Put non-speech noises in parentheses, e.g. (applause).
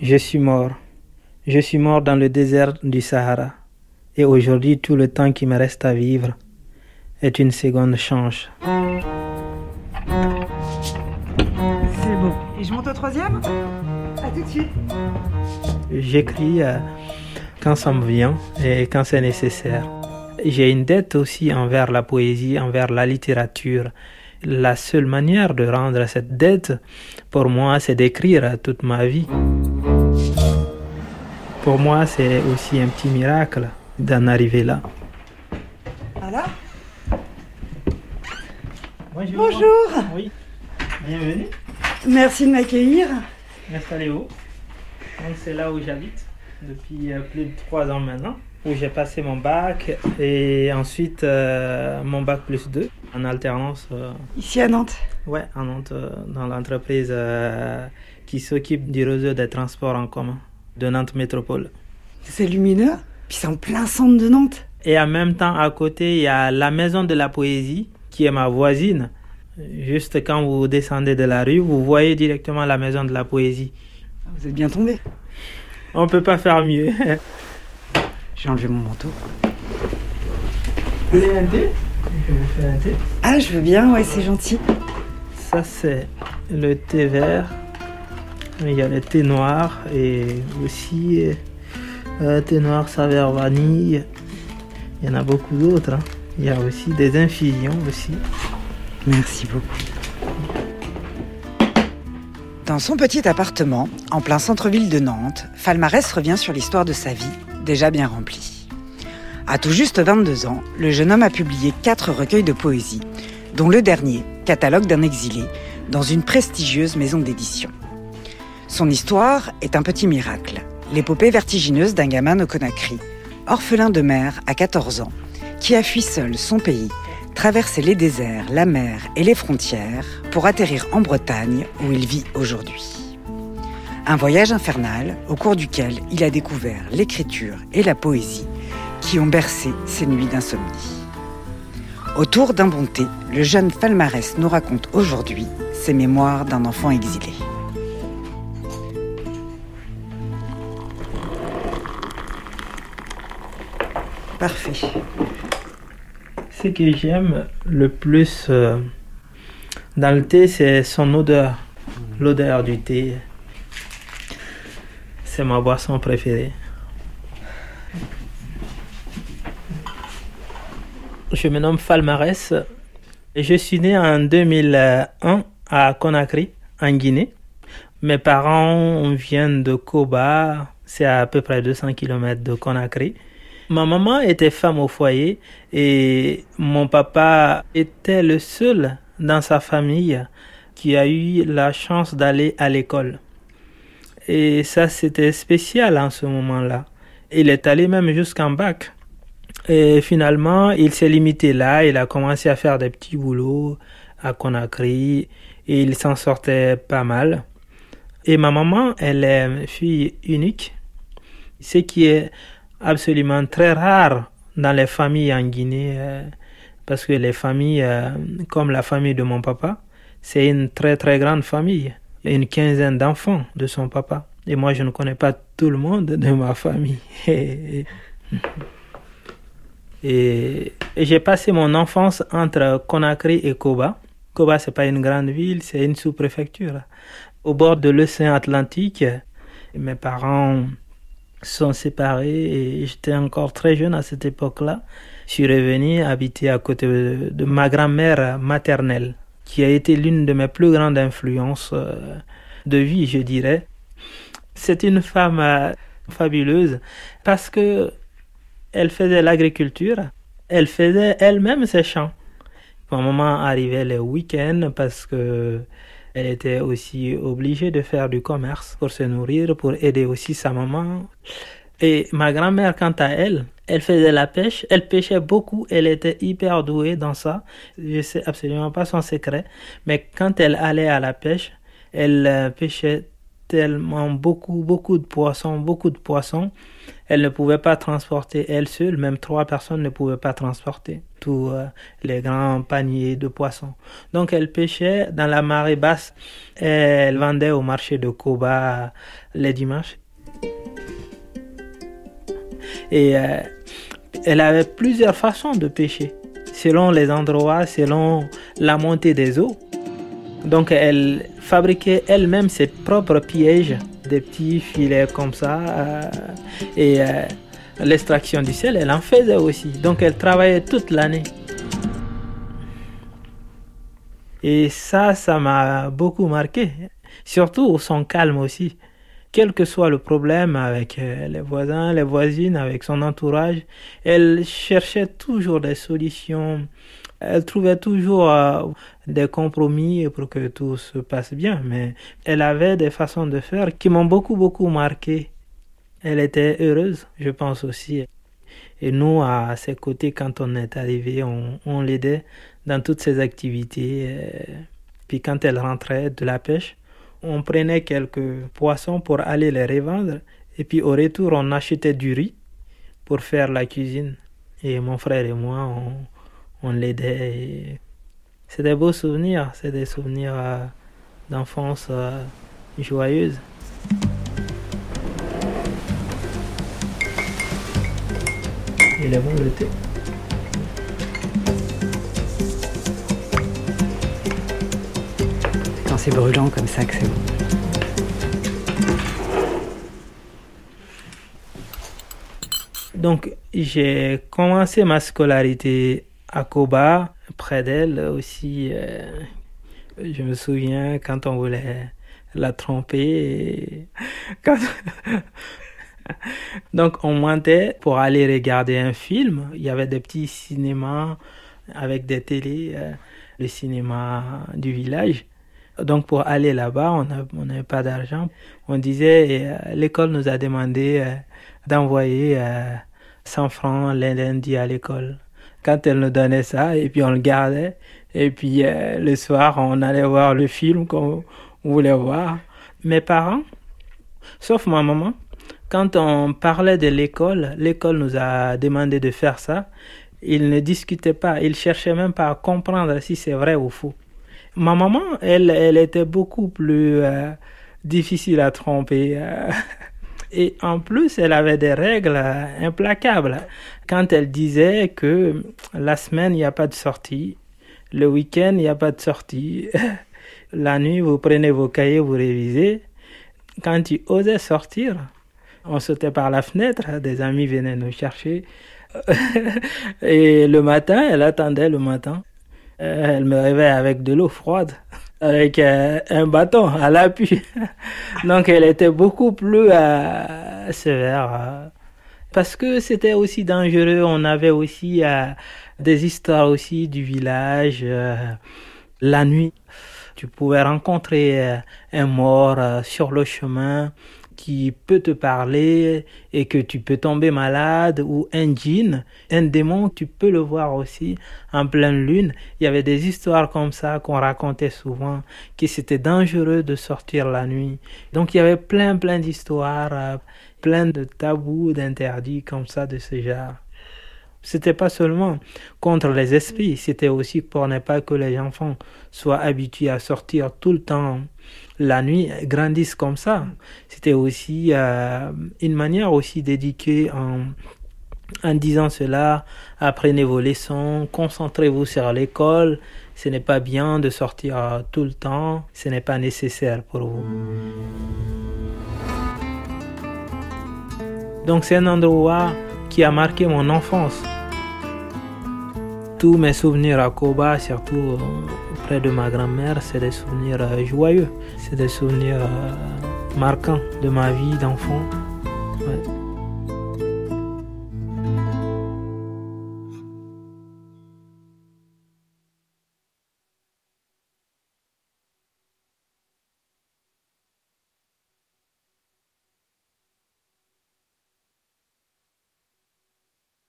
Je suis mort. Je suis mort dans le désert du Sahara. Et aujourd'hui, tout le temps qui me reste à vivre est une seconde change. C'est bon. Et je monte au troisième? À tout de suite. J'écris euh, quand ça me vient et quand c'est nécessaire. J'ai une dette aussi envers la poésie, envers la littérature. La seule manière de rendre cette dette, pour moi, c'est d'écrire toute ma vie. Pour moi, c'est aussi un petit miracle d'en arriver là. Voilà. Bonjour. Bonjour. Oui. Bienvenue. Merci de m'accueillir. Installez-vous. Donc, C'est là où j'habite depuis euh, plus de trois ans maintenant, où j'ai passé mon bac et ensuite euh, mon bac plus 2 en alternance. euh, Ici à Nantes. ouais, en Nantes, euh, dans l'entreprise euh, qui s'occupe du réseau des transports en commun de Nantes Métropole. C'est lumineux. Puis c'est en plein centre de Nantes. Et en même temps, à côté, il y a la maison de la poésie, qui est ma voisine. Juste quand vous descendez de la rue, vous voyez directement la maison de la poésie. Vous êtes bien tombé. On peut pas faire mieux. (laughs) J'ai enlevé mon manteau. Vous voulez un thé? Je vais vous faire un thé. Ah, je veux bien, ouais, c'est gentil. Ça, c'est le thé vert. Il y a le thé noir et aussi euh, thé noir saveur vanille. Il y en a beaucoup d'autres. hein. Il y a aussi des infusions aussi. Merci beaucoup. Dans son petit appartement, en plein centre-ville de Nantes, Falmarès revient sur l'histoire de sa vie, déjà bien remplie. À tout juste 22 ans, le jeune homme a publié quatre recueils de poésie, dont le dernier, Catalogue d'un exilé, dans une prestigieuse maison d'édition. Son histoire est un petit miracle, l'épopée vertigineuse d'un gamin au Conakry, orphelin de mère à 14 ans, qui a fui seul son pays, traversé les déserts, la mer et les frontières pour atterrir en Bretagne où il vit aujourd'hui. Un voyage infernal au cours duquel il a découvert l'écriture et la poésie qui ont bercé ses nuits d'insomnie. Autour d'un bon thé, le jeune Falmarès nous raconte aujourd'hui ses mémoires d'un enfant exilé. Parfait. Ce que j'aime le plus euh, dans le thé, c'est son odeur. L'odeur du thé. C'est ma boisson préférée. Je me nomme Falmarès. Je suis né en 2001 à Conakry, en Guinée. Mes parents viennent de Koba, c'est à peu près 200 km de Conakry. Ma maman était femme au foyer et mon papa était le seul dans sa famille qui a eu la chance d'aller à l'école. Et ça, c'était spécial en ce moment-là. Il est allé même jusqu'en bac. Et finalement, il s'est limité là. Il a commencé à faire des petits boulots à Conakry et il s'en sortait pas mal. Et ma maman, elle est fille unique, ce qui est absolument très rare dans les familles en Guinée, euh, parce que les familles, euh, comme la famille de mon papa, c'est une très très grande famille. Une quinzaine d'enfants de son papa. Et moi, je ne connais pas tout le monde de ma famille. (laughs) et j'ai passé mon enfance entre Conakry et Koba. Koba, c'est pas une grande ville, c'est une sous-préfecture. Au bord de l'océan Atlantique, mes parents sont séparés et j'étais encore très jeune à cette époque-là. Je suis revenu habiter à côté de, de ma grand-mère maternelle, qui a été l'une de mes plus grandes influences euh, de vie, je dirais. C'est une femme euh, fabuleuse parce que elle faisait l'agriculture, elle faisait elle-même ses champs. Ma maman arrivait les week-ends parce que elle était aussi obligée de faire du commerce pour se nourrir, pour aider aussi sa maman. Et ma grand-mère, quant à elle, elle faisait la pêche, elle pêchait beaucoup, elle était hyper douée dans ça. Je sais absolument pas son secret, mais quand elle allait à la pêche, elle euh, pêchait tellement beaucoup, beaucoup de poissons, beaucoup de poissons. Elle ne pouvait pas transporter elle seule, même trois personnes ne pouvaient pas transporter. tous euh, les grands paniers de poissons. Donc elle pêchait dans la marée basse et elle vendait au marché de Koba les dimanches. Et euh, elle avait plusieurs façons de pêcher, selon les endroits, selon la montée des eaux. Donc elle fabriquait elle-même ses propres pièges, des petits filets comme ça. Euh, et euh, l'extraction du sel, elle en faisait aussi. Donc elle travaillait toute l'année. Et ça, ça m'a beaucoup marqué. Surtout son calme aussi. Quel que soit le problème avec euh, les voisins, les voisines, avec son entourage, elle cherchait toujours des solutions elle trouvait toujours euh, des compromis pour que tout se passe bien, mais elle avait des façons de faire qui m'ont beaucoup, beaucoup marqué. Elle était heureuse, je pense aussi. Et nous, à ses côtés, quand on est arrivé, on, l'aidait dans toutes ses activités. Puis quand elle rentrait de la pêche, on prenait quelques poissons pour aller les revendre. Et puis au retour, on achetait du riz pour faire la cuisine. Et mon frère et moi, on, on l'aidait. C'est des beaux souvenirs, c'est des souvenirs euh, d'enfance euh, joyeuse. Il est bon le thé. C'est brûlant comme ça que c'est bon. Donc j'ai commencé ma scolarité à Koba, près d'elle aussi. Euh, je me souviens quand on voulait la tromper. (laughs) (laughs) Donc on montait pour aller regarder un film. Il y avait des petits cinémas avec des télés, euh, le cinéma du village. Donc pour aller là-bas, on n'avait pas d'argent. On disait, euh, l'école nous a demandé d'envoyer 100 francs lundi à l'école quand elle nous donnait ça, et puis on le gardait. Et puis euh, le soir, on allait voir le film qu'on voulait voir. Mes parents, sauf ma maman, quand on parlait de l'école, l'école nous a demandé de faire ça. Ils ne discutaient pas, ils cherchaient même pas à comprendre si c'est vrai ou faux. Ma maman, elle, elle était beaucoup plus euh, difficile à tromper. Euh. (laughs) Et en plus, elle avait des règles implacables. Quand elle disait que la semaine, il n'y a pas de sortie, le week-end, il n'y a pas de sortie, (laughs) la nuit, vous prenez vos cahiers, vous révisez. Quand tu osais sortir, on sautait par la fenêtre, des amis venaient nous chercher. (laughs) Et le matin, elle attendait le matin. Elle me réveillait avec de l'eau froide avec euh, un bâton à l'appui. (laughs) Donc elle était beaucoup plus euh, sévère. Euh, parce que c'était aussi dangereux. On avait aussi des histoires aussi du village. la nuit, tu pouvais rencontrer un mort sur le chemin qui peut te parler et que tu peux tomber malade ou un djinn, un démon, tu peux le voir aussi en pleine lune. Il y avait des histoires comme ça qu'on racontait souvent, que c'était dangereux de sortir la nuit. Donc il y avait plein plein d'histoires, euh, plein de tabous, d'interdits comme ça de ce genre. C'était pas seulement contre les esprits, c'était aussi pour ne pas que les enfants soient habitués à sortir tout le temps la nuit grandissent comme ça. C'était aussi euh, une manière aussi d'éduquer en, en disant cela, apprenez vos leçons, concentrez-vous sur l'école, ce n'est pas bien de sortir tout le temps, ce n'est pas nécessaire pour vous. Donc c'est un endroit qui a marqué mon enfance. Tous mes souvenirs à Koba, surtout euh, près de ma grand-mère, c'est des souvenirs euh, joyeux, c'est des souvenirs euh, marquants de ma vie d'enfant.